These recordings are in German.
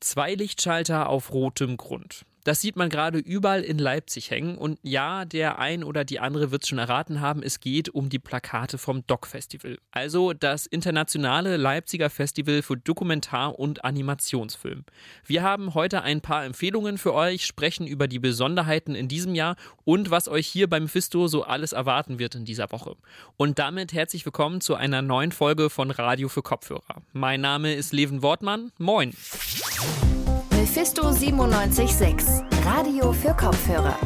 Zwei Lichtschalter auf rotem Grund. Das sieht man gerade überall in Leipzig hängen. Und ja, der ein oder die andere wird es schon erraten haben, es geht um die Plakate vom Doc Festival. Also das internationale Leipziger Festival für Dokumentar- und Animationsfilm. Wir haben heute ein paar Empfehlungen für euch, sprechen über die Besonderheiten in diesem Jahr und was euch hier beim Fisto so alles erwarten wird in dieser Woche. Und damit herzlich willkommen zu einer neuen Folge von Radio für Kopfhörer. Mein Name ist Leven Wortmann. Moin. Mephisto 976, Radio für Kopfhörer.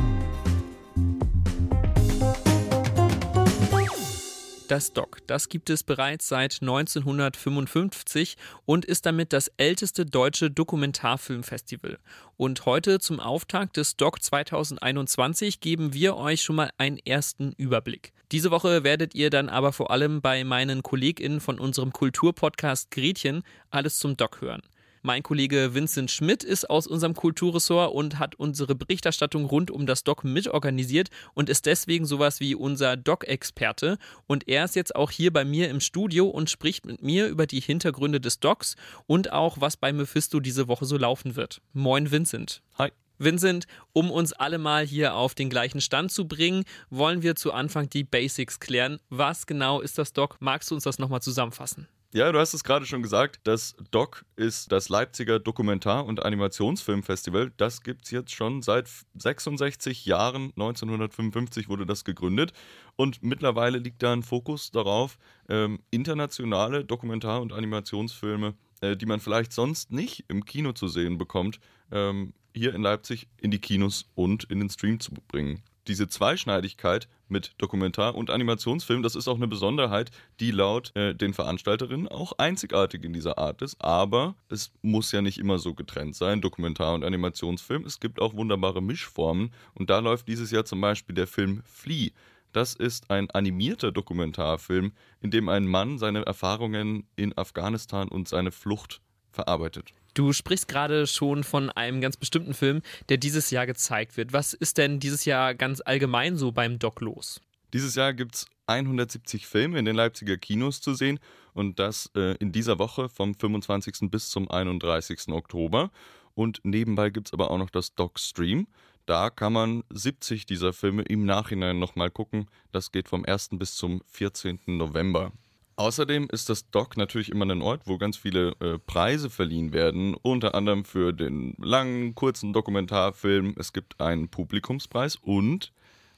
Das DOC, das gibt es bereits seit 1955 und ist damit das älteste deutsche Dokumentarfilmfestival. Und heute zum Auftakt des DOC 2021 geben wir euch schon mal einen ersten Überblick. Diese Woche werdet ihr dann aber vor allem bei meinen KollegInnen von unserem Kulturpodcast Gretchen alles zum DOC hören. Mein Kollege Vincent Schmidt ist aus unserem Kulturressort und hat unsere Berichterstattung rund um das Doc mitorganisiert und ist deswegen sowas wie unser Doc-Experte. Und er ist jetzt auch hier bei mir im Studio und spricht mit mir über die Hintergründe des Docs und auch, was bei Mephisto diese Woche so laufen wird. Moin, Vincent. Hi. Vincent, um uns alle mal hier auf den gleichen Stand zu bringen, wollen wir zu Anfang die Basics klären. Was genau ist das Doc? Magst du uns das nochmal zusammenfassen? Ja, du hast es gerade schon gesagt. Das DOC ist das Leipziger Dokumentar- und Animationsfilmfestival. Das gibt es jetzt schon seit 66 Jahren. 1955 wurde das gegründet. Und mittlerweile liegt da ein Fokus darauf, ähm, internationale Dokumentar- und Animationsfilme, äh, die man vielleicht sonst nicht im Kino zu sehen bekommt, ähm, hier in Leipzig in die Kinos und in den Stream zu bringen diese Zweischneidigkeit mit Dokumentar- und Animationsfilm, das ist auch eine Besonderheit, die laut äh, den Veranstalterinnen auch einzigartig in dieser Art ist. Aber es muss ja nicht immer so getrennt sein, Dokumentar- und Animationsfilm. Es gibt auch wunderbare Mischformen. Und da läuft dieses Jahr zum Beispiel der Film Flea. Das ist ein animierter Dokumentarfilm, in dem ein Mann seine Erfahrungen in Afghanistan und seine Flucht verarbeitet. Du sprichst gerade schon von einem ganz bestimmten Film, der dieses Jahr gezeigt wird. Was ist denn dieses Jahr ganz allgemein so beim Doc los? Dieses Jahr gibt es 170 Filme in den Leipziger Kinos zu sehen und das äh, in dieser Woche vom 25. bis zum 31. Oktober. Und nebenbei gibt es aber auch noch das Doc Stream. Da kann man 70 dieser Filme im Nachhinein nochmal gucken. Das geht vom 1. bis zum 14. November. Außerdem ist das Doc natürlich immer ein Ort, wo ganz viele äh, Preise verliehen werden, unter anderem für den langen, kurzen Dokumentarfilm. Es gibt einen Publikumspreis und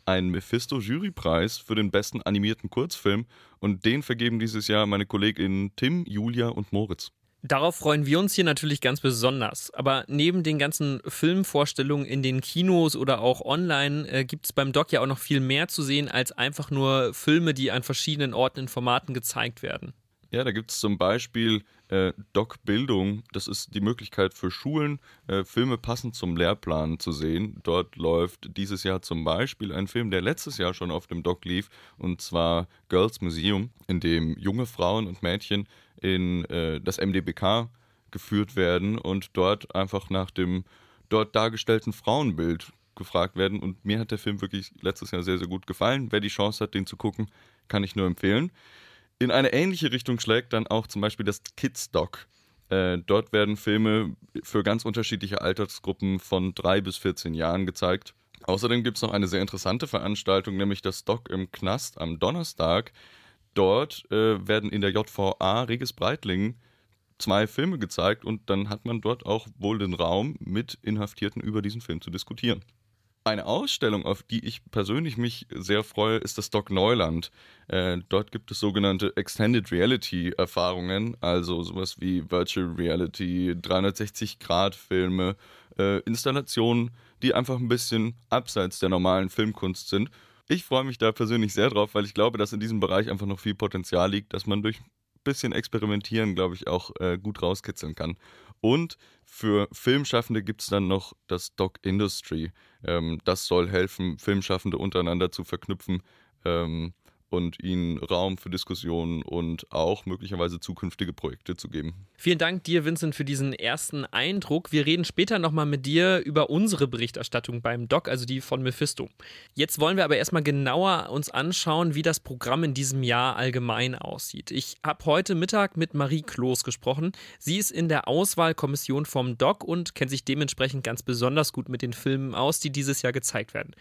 einen Mephisto Jurypreis für den besten animierten Kurzfilm und den vergeben dieses Jahr meine KollegInnen Tim, Julia und Moritz. Darauf freuen wir uns hier natürlich ganz besonders. Aber neben den ganzen Filmvorstellungen in den Kinos oder auch online äh, gibt es beim Doc ja auch noch viel mehr zu sehen als einfach nur Filme, die an verschiedenen Orten in Formaten gezeigt werden. Ja, da gibt es zum Beispiel äh, Doc Bildung. Das ist die Möglichkeit für Schulen, äh, Filme passend zum Lehrplan zu sehen. Dort läuft dieses Jahr zum Beispiel ein Film, der letztes Jahr schon auf dem Doc lief, und zwar Girls Museum, in dem junge Frauen und Mädchen in äh, das MDBK geführt werden und dort einfach nach dem dort dargestellten Frauenbild gefragt werden. Und mir hat der Film wirklich letztes Jahr sehr, sehr gut gefallen. Wer die Chance hat, den zu gucken, kann ich nur empfehlen. In eine ähnliche Richtung schlägt dann auch zum Beispiel das Kids Doc. Äh, dort werden Filme für ganz unterschiedliche Altersgruppen von drei bis 14 Jahren gezeigt. Außerdem gibt es noch eine sehr interessante Veranstaltung, nämlich das Doc im Knast am Donnerstag. Dort äh, werden in der JVA Regis Breitling zwei Filme gezeigt und dann hat man dort auch wohl den Raum, mit Inhaftierten über diesen Film zu diskutieren. Eine Ausstellung, auf die ich persönlich mich sehr freue, ist das Doc Neuland. Äh, dort gibt es sogenannte Extended Reality Erfahrungen, also sowas wie Virtual Reality, 360-Grad-Filme, äh, Installationen, die einfach ein bisschen abseits der normalen Filmkunst sind. Ich freue mich da persönlich sehr drauf, weil ich glaube, dass in diesem Bereich einfach noch viel Potenzial liegt, dass man durch ein bisschen Experimentieren, glaube ich, auch äh, gut rauskitzeln kann. Und für Filmschaffende gibt es dann noch das Doc Industry. Ähm, das soll helfen, Filmschaffende untereinander zu verknüpfen ähm, und ihnen Raum für Diskussionen und auch möglicherweise zukünftige Projekte zu geben. Vielen Dank dir, Vincent, für diesen ersten Eindruck. Wir reden später nochmal mit dir über unsere Berichterstattung beim Doc, also die von Mephisto. Jetzt wollen wir aber erstmal genauer uns anschauen, wie das Programm in diesem Jahr allgemein aussieht. Ich habe heute Mittag mit Marie Kloß gesprochen. Sie ist in der Auswahlkommission vom Doc und kennt sich dementsprechend ganz besonders gut mit den Filmen aus, die dieses Jahr gezeigt werden.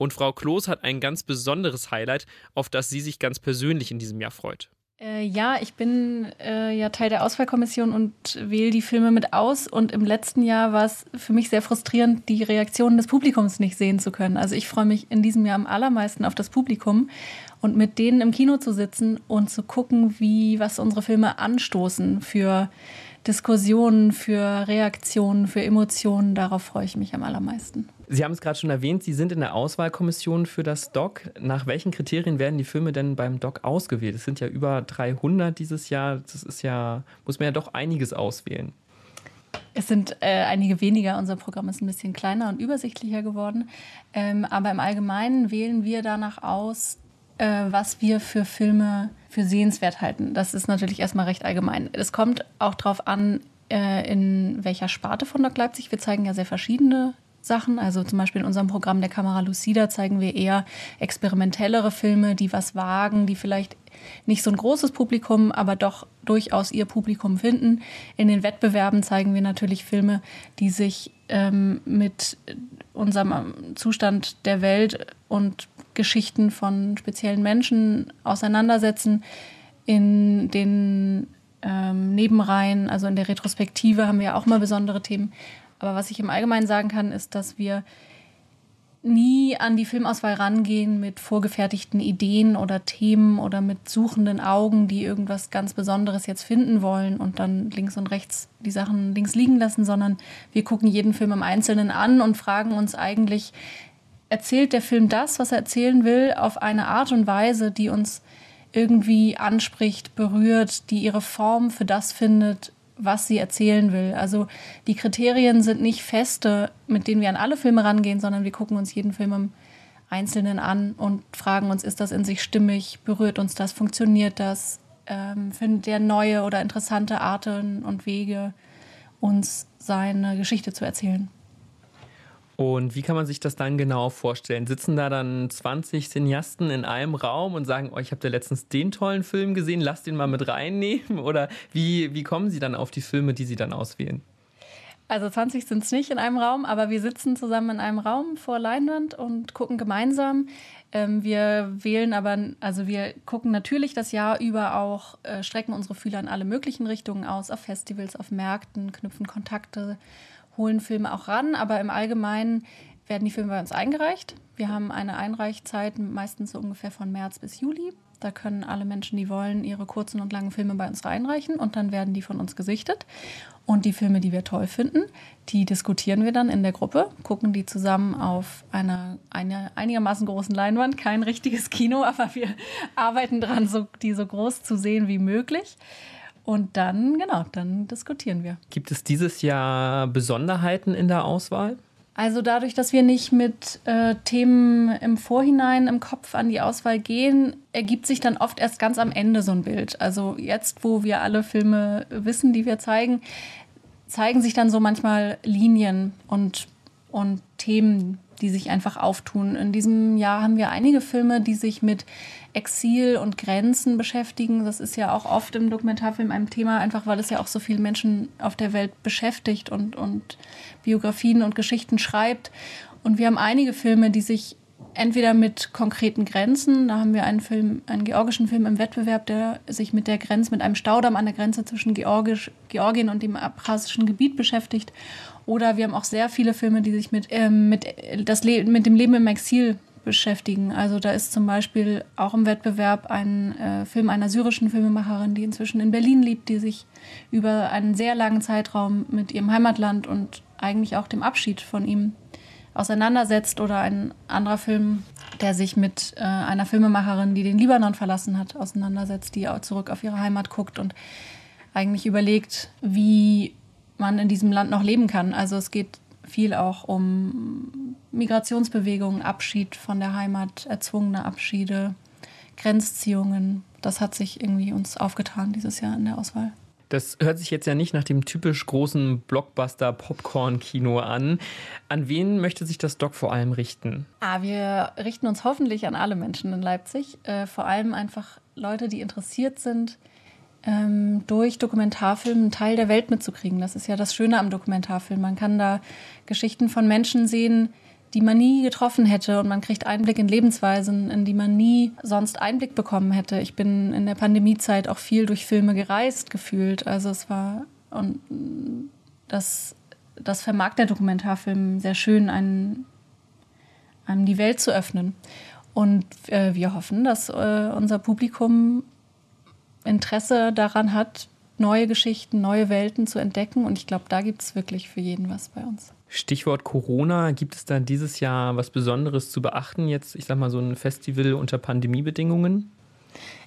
Und Frau Kloß hat ein ganz besonderes Highlight, auf das sie sich ganz persönlich in diesem Jahr freut. Äh, ja, ich bin äh, ja Teil der Auswahlkommission und wähle die Filme mit aus. Und im letzten Jahr war es für mich sehr frustrierend, die Reaktionen des Publikums nicht sehen zu können. Also ich freue mich in diesem Jahr am allermeisten auf das Publikum und mit denen im Kino zu sitzen und zu gucken, wie was unsere Filme anstoßen für Diskussionen, für Reaktionen, für Emotionen. Darauf freue ich mich am allermeisten. Sie haben es gerade schon erwähnt, Sie sind in der Auswahlkommission für das Doc. Nach welchen Kriterien werden die Filme denn beim Doc ausgewählt? Es sind ja über 300 dieses Jahr. Das ist ja, muss man ja doch einiges auswählen. Es sind äh, einige weniger. Unser Programm ist ein bisschen kleiner und übersichtlicher geworden. Ähm, aber im Allgemeinen wählen wir danach aus, äh, was wir für Filme für sehenswert halten. Das ist natürlich erstmal recht allgemein. Es kommt auch darauf an, äh, in welcher Sparte von Doc Leipzig. Wir zeigen ja sehr verschiedene Sachen. Also zum Beispiel in unserem Programm der Kamera Lucida zeigen wir eher experimentellere Filme, die was wagen, die vielleicht nicht so ein großes Publikum, aber doch durchaus ihr Publikum finden. In den Wettbewerben zeigen wir natürlich Filme, die sich ähm, mit unserem Zustand der Welt und Geschichten von speziellen Menschen auseinandersetzen. In den ähm, Nebenreihen, also in der Retrospektive, haben wir auch mal besondere Themen. Aber was ich im Allgemeinen sagen kann, ist, dass wir nie an die Filmauswahl rangehen mit vorgefertigten Ideen oder Themen oder mit suchenden Augen, die irgendwas ganz Besonderes jetzt finden wollen und dann links und rechts die Sachen links liegen lassen, sondern wir gucken jeden Film im Einzelnen an und fragen uns eigentlich, erzählt der Film das, was er erzählen will, auf eine Art und Weise, die uns irgendwie anspricht, berührt, die ihre Form für das findet, was sie erzählen will. Also die Kriterien sind nicht feste, mit denen wir an alle Filme rangehen, sondern wir gucken uns jeden Film im Einzelnen an und fragen uns, ist das in sich stimmig, berührt uns das, funktioniert das, ähm, findet der neue oder interessante Arten und Wege, uns seine Geschichte zu erzählen. Und wie kann man sich das dann genau vorstellen? Sitzen da dann 20 Cineasten in einem Raum und sagen, oh, ich habe da letztens den tollen Film gesehen, lass den mal mit reinnehmen? Oder wie, wie kommen Sie dann auf die Filme, die Sie dann auswählen? Also 20 sind es nicht in einem Raum, aber wir sitzen zusammen in einem Raum vor Leinwand und gucken gemeinsam. Ähm, wir wählen aber, also wir gucken natürlich das Jahr über auch, äh, strecken unsere Fühler in alle möglichen Richtungen aus, auf Festivals, auf Märkten, knüpfen Kontakte holen Filme auch ran, aber im Allgemeinen werden die Filme bei uns eingereicht. Wir haben eine Einreichzeit meistens so ungefähr von März bis Juli. Da können alle Menschen, die wollen, ihre kurzen und langen Filme bei uns reinreichen und dann werden die von uns gesichtet. Und die Filme, die wir toll finden, die diskutieren wir dann in der Gruppe, gucken die zusammen auf einer eine einigermaßen großen Leinwand. Kein richtiges Kino, aber wir arbeiten daran, so, die so groß zu sehen wie möglich. Und dann, genau, dann diskutieren wir. Gibt es dieses Jahr Besonderheiten in der Auswahl? Also dadurch, dass wir nicht mit äh, Themen im Vorhinein im Kopf an die Auswahl gehen, ergibt sich dann oft erst ganz am Ende so ein Bild. Also jetzt, wo wir alle Filme wissen, die wir zeigen, zeigen sich dann so manchmal Linien und, und Themen, die sich einfach auftun. In diesem Jahr haben wir einige Filme, die sich mit Exil und Grenzen beschäftigen. Das ist ja auch oft im Dokumentarfilm ein Thema, einfach weil es ja auch so viele Menschen auf der Welt beschäftigt und, und Biografien und Geschichten schreibt. Und wir haben einige Filme, die sich entweder mit konkreten Grenzen, da haben wir einen Film, einen georgischen Film im Wettbewerb, der sich mit der Grenze, mit einem Staudamm an der Grenze zwischen Georgisch, Georgien und dem abchasischen Gebiet beschäftigt. Oder wir haben auch sehr viele Filme, die sich mit, ähm, mit, das Le mit dem Leben im Exil beschäftigen. Also da ist zum Beispiel auch im Wettbewerb ein äh, Film einer syrischen Filmemacherin, die inzwischen in Berlin lebt, die sich über einen sehr langen Zeitraum mit ihrem Heimatland und eigentlich auch dem Abschied von ihm auseinandersetzt. Oder ein anderer Film, der sich mit äh, einer Filmemacherin, die den Libanon verlassen hat, auseinandersetzt, die auch zurück auf ihre Heimat guckt und eigentlich überlegt, wie man in diesem Land noch leben kann. Also es geht viel auch um Migrationsbewegungen, Abschied von der Heimat, erzwungene Abschiede, Grenzziehungen. Das hat sich irgendwie uns aufgetan dieses Jahr in der Auswahl. Das hört sich jetzt ja nicht nach dem typisch großen Blockbuster-Popcorn-Kino an. An wen möchte sich das Doc vor allem richten? Ah, wir richten uns hoffentlich an alle Menschen in Leipzig. Äh, vor allem einfach Leute, die interessiert sind, ähm, durch Dokumentarfilm einen Teil der Welt mitzukriegen. Das ist ja das Schöne am Dokumentarfilm. Man kann da Geschichten von Menschen sehen, die man nie getroffen hätte und man kriegt Einblick in Lebensweisen, in die man nie sonst Einblick bekommen hätte. Ich bin in der Pandemiezeit auch viel durch Filme gereist gefühlt. Also es war und das, das vermag der Dokumentarfilm sehr schön, einen, einem die Welt zu öffnen. Und äh, wir hoffen, dass äh, unser Publikum Interesse daran hat, neue Geschichten, neue Welten zu entdecken. Und ich glaube, da gibt es wirklich für jeden was bei uns. Stichwort Corona, gibt es da dieses Jahr was Besonderes zu beachten? Jetzt, ich sag mal, so ein Festival unter Pandemiebedingungen?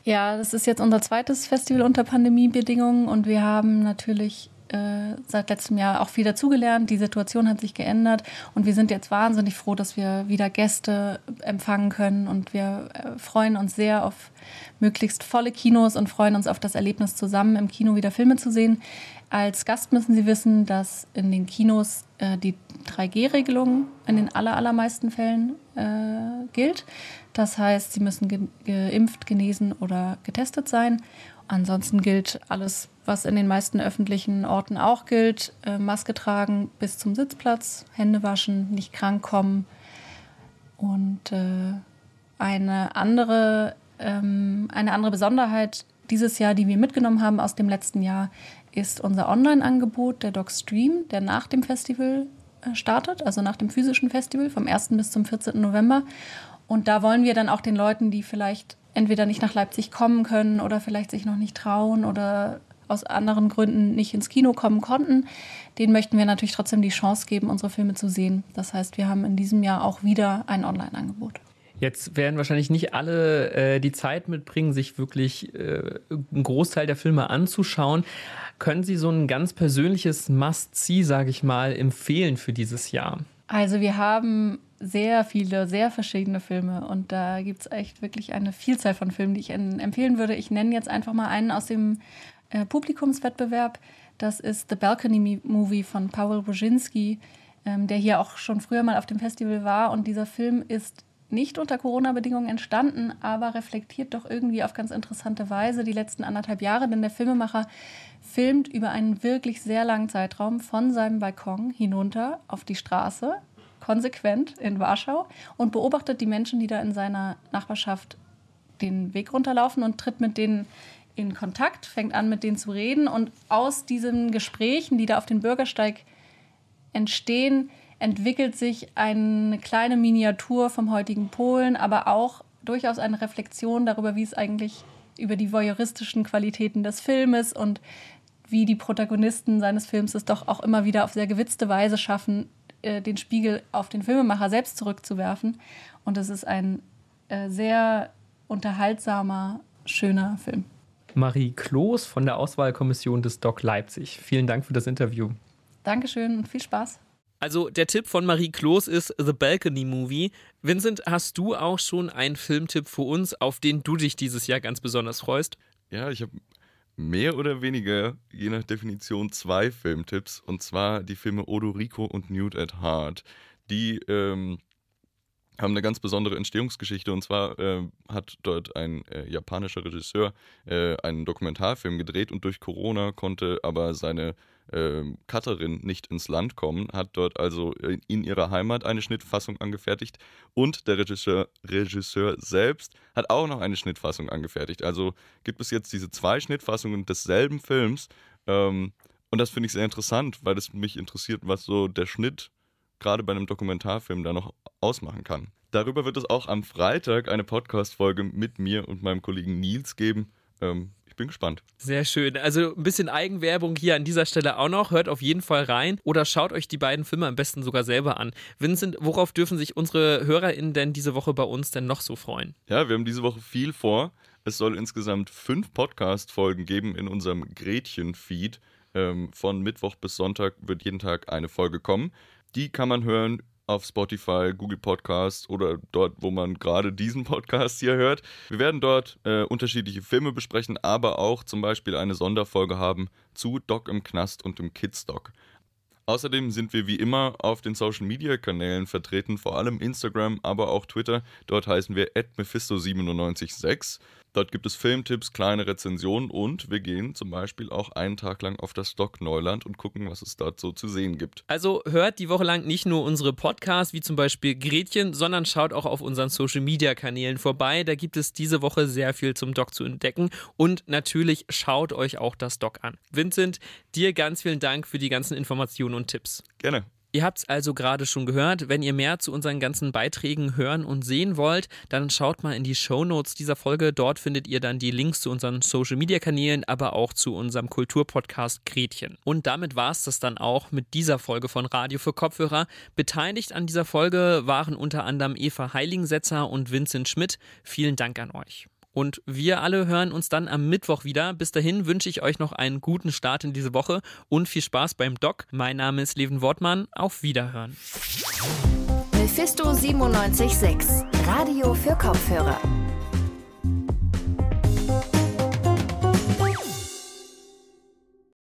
Ja, das ist jetzt unser zweites Festival unter Pandemiebedingungen und wir haben natürlich äh, seit letztem Jahr auch viel dazugelernt. Die Situation hat sich geändert und wir sind jetzt wahnsinnig froh, dass wir wieder Gäste empfangen können und wir äh, freuen uns sehr auf möglichst volle Kinos und freuen uns auf das Erlebnis zusammen im Kino wieder Filme zu sehen. Als Gast müssen Sie wissen, dass in den Kinos äh, die 3G-Regelung in den aller, allermeisten Fällen äh, gilt. Das heißt, Sie müssen ge geimpft, genesen oder getestet sein. Ansonsten gilt alles, was in den meisten öffentlichen Orten auch gilt. Äh, Maske tragen bis zum Sitzplatz, Hände waschen, nicht krank kommen. Und äh, eine, andere, ähm, eine andere Besonderheit dieses Jahr, die wir mitgenommen haben aus dem letzten Jahr, ist unser Online-Angebot, der Doc Stream, der nach dem Festival äh, startet, also nach dem physischen Festival vom 1. bis zum 14. November. Und da wollen wir dann auch den Leuten, die vielleicht entweder nicht nach Leipzig kommen können oder vielleicht sich noch nicht trauen oder aus anderen Gründen nicht ins Kino kommen konnten, denen möchten wir natürlich trotzdem die Chance geben, unsere Filme zu sehen. Das heißt, wir haben in diesem Jahr auch wieder ein Online-Angebot. Jetzt werden wahrscheinlich nicht alle äh, die Zeit mitbringen, sich wirklich äh, einen Großteil der Filme anzuschauen. Können Sie so ein ganz persönliches Must-See, sage ich mal, empfehlen für dieses Jahr? Also wir haben sehr viele, sehr verschiedene Filme und da gibt es echt wirklich eine Vielzahl von Filmen, die ich empfehlen würde. Ich nenne jetzt einfach mal einen aus dem äh, Publikumswettbewerb. Das ist The Balcony Movie von Paweł Brzezinski, ähm, der hier auch schon früher mal auf dem Festival war. Und dieser Film ist nicht unter Corona-Bedingungen entstanden, aber reflektiert doch irgendwie auf ganz interessante Weise die letzten anderthalb Jahre, denn der Filmemacher filmt über einen wirklich sehr langen Zeitraum von seinem Balkon hinunter auf die Straße, konsequent in Warschau, und beobachtet die Menschen, die da in seiner Nachbarschaft den Weg runterlaufen und tritt mit denen in Kontakt, fängt an, mit denen zu reden. Und aus diesen Gesprächen, die da auf dem Bürgersteig entstehen, entwickelt sich eine kleine Miniatur vom heutigen Polen, aber auch durchaus eine Reflexion darüber, wie es eigentlich über die voyeuristischen Qualitäten des Filmes und wie die Protagonisten seines Films es doch auch immer wieder auf sehr gewitzte Weise schaffen, äh, den Spiegel auf den Filmemacher selbst zurückzuwerfen. Und es ist ein äh, sehr unterhaltsamer, schöner Film. Marie Kloß von der Auswahlkommission des Doc Leipzig. Vielen Dank für das Interview. Dankeschön und viel Spaß. Also der Tipp von Marie Kloß ist The Balcony Movie. Vincent, hast du auch schon einen Filmtipp für uns, auf den du dich dieses Jahr ganz besonders freust? Ja, ich habe mehr oder weniger, je nach Definition, zwei Filmtipps. Und zwar die Filme Odorico und Nude at Heart. Die ähm, haben eine ganz besondere Entstehungsgeschichte. Und zwar äh, hat dort ein äh, japanischer Regisseur äh, einen Dokumentarfilm gedreht und durch Corona konnte aber seine äh, Cutterin nicht ins Land kommen, hat dort also in ihrer Heimat eine Schnittfassung angefertigt und der Regisseur, Regisseur selbst hat auch noch eine Schnittfassung angefertigt. Also gibt es jetzt diese zwei Schnittfassungen desselben Films ähm, und das finde ich sehr interessant, weil es mich interessiert, was so der Schnitt gerade bei einem Dokumentarfilm da noch ausmachen kann. Darüber wird es auch am Freitag eine Podcast-Folge mit mir und meinem Kollegen Nils geben. Ähm, ich bin gespannt. Sehr schön. Also ein bisschen Eigenwerbung hier an dieser Stelle auch noch. Hört auf jeden Fall rein oder schaut euch die beiden Filme am besten sogar selber an. Vincent, worauf dürfen sich unsere HörerInnen denn diese Woche bei uns denn noch so freuen? Ja, wir haben diese Woche viel vor. Es soll insgesamt fünf Podcast-Folgen geben in unserem Gretchen-Feed. Ähm, von Mittwoch bis Sonntag wird jeden Tag eine Folge kommen. Die kann man hören auf Spotify, Google Podcast oder dort, wo man gerade diesen Podcast hier hört. Wir werden dort äh, unterschiedliche Filme besprechen, aber auch zum Beispiel eine Sonderfolge haben zu Doc im Knast und im Kids Doc. Außerdem sind wir wie immer auf den Social Media Kanälen vertreten, vor allem Instagram, aber auch Twitter. Dort heißen wir mephisto976. Dort gibt es Filmtipps, kleine Rezensionen und wir gehen zum Beispiel auch einen Tag lang auf das Stock Neuland und gucken, was es dort so zu sehen gibt. Also hört die Woche lang nicht nur unsere Podcasts, wie zum Beispiel Gretchen, sondern schaut auch auf unseren Social Media Kanälen vorbei. Da gibt es diese Woche sehr viel zum Doc zu entdecken und natürlich schaut euch auch das Doc an. Vincent, dir ganz vielen Dank für die ganzen Informationen und Tipps. Gerne. Ihr habt es also gerade schon gehört. Wenn ihr mehr zu unseren ganzen Beiträgen hören und sehen wollt, dann schaut mal in die Show Notes dieser Folge. Dort findet ihr dann die Links zu unseren Social Media Kanälen, aber auch zu unserem Kulturpodcast Gretchen. Und damit war es das dann auch mit dieser Folge von Radio für Kopfhörer. Beteiligt an dieser Folge waren unter anderem Eva Heiligensetzer und Vincent Schmidt. Vielen Dank an euch. Und wir alle hören uns dann am Mittwoch wieder. Bis dahin wünsche ich euch noch einen guten Start in diese Woche und viel Spaß beim Doc. Mein Name ist Leven Wortmann. Auf Wiederhören. Mephisto 976, Radio für Kopfhörer.